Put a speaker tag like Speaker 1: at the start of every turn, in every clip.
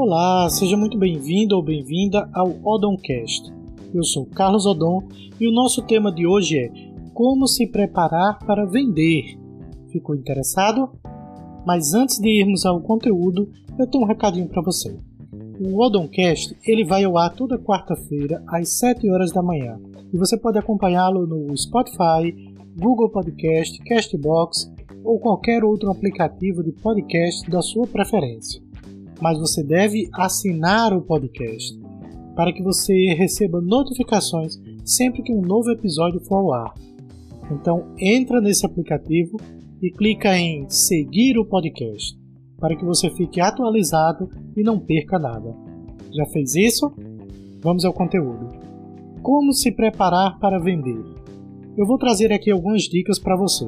Speaker 1: Olá, seja muito bem-vindo ou bem-vinda ao Odoncast. Eu sou Carlos Odon e o nosso tema de hoje é como se preparar para vender. Ficou interessado? Mas antes de irmos ao conteúdo, eu tenho um recadinho para você. O Odoncast ele vai ao ar toda quarta-feira às 7 horas da manhã e você pode acompanhá-lo no Spotify, Google Podcast, Castbox ou qualquer outro aplicativo de podcast da sua preferência mas você deve assinar o podcast para que você receba notificações sempre que um novo episódio for ao ar. Então entra nesse aplicativo e clica em seguir o podcast para que você fique atualizado e não perca nada. Já fez isso? Vamos ao conteúdo. Como se preparar para vender? Eu vou trazer aqui algumas dicas para você.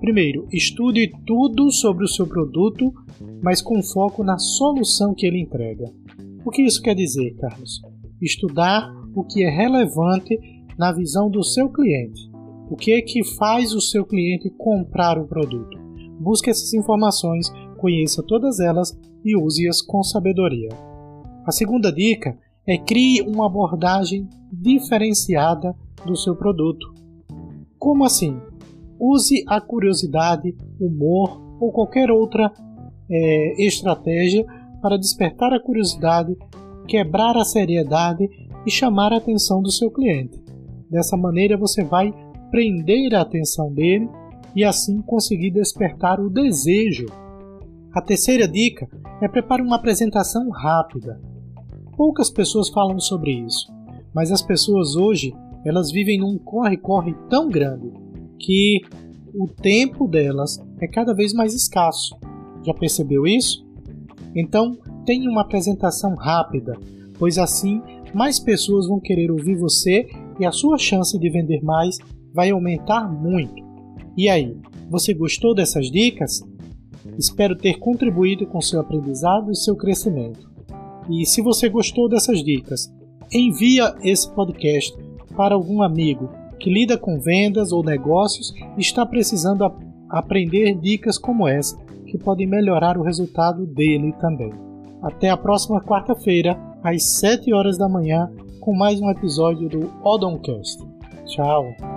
Speaker 1: Primeiro, estude tudo sobre o seu produto, mas com foco na solução que ele entrega. O que isso quer dizer, Carlos? Estudar o que é relevante na visão do seu cliente. O que é que faz o seu cliente comprar o produto? Busque essas informações, conheça todas elas e use-as com sabedoria. A segunda dica é crie uma abordagem diferenciada do seu produto. Como assim? Use a curiosidade, humor ou qualquer outra é, estratégia para despertar a curiosidade, quebrar a seriedade e chamar a atenção do seu cliente. Dessa maneira você vai prender a atenção dele e assim conseguir despertar o desejo. A terceira dica é prepare uma apresentação rápida. Poucas pessoas falam sobre isso, mas as pessoas hoje elas vivem num corre-corre tão grande que o tempo delas é cada vez mais escasso. Já percebeu isso? Então, tenha uma apresentação rápida, pois assim mais pessoas vão querer ouvir você e a sua chance de vender mais vai aumentar muito. E aí, você gostou dessas dicas? Espero ter contribuído com seu aprendizado e seu crescimento. E se você gostou dessas dicas, envia esse podcast para algum amigo que lida com vendas ou negócios e está precisando aprender dicas como essa que podem melhorar o resultado dele também. Até a próxima quarta-feira, às 7 horas da manhã, com mais um episódio do Odoncast. Tchau!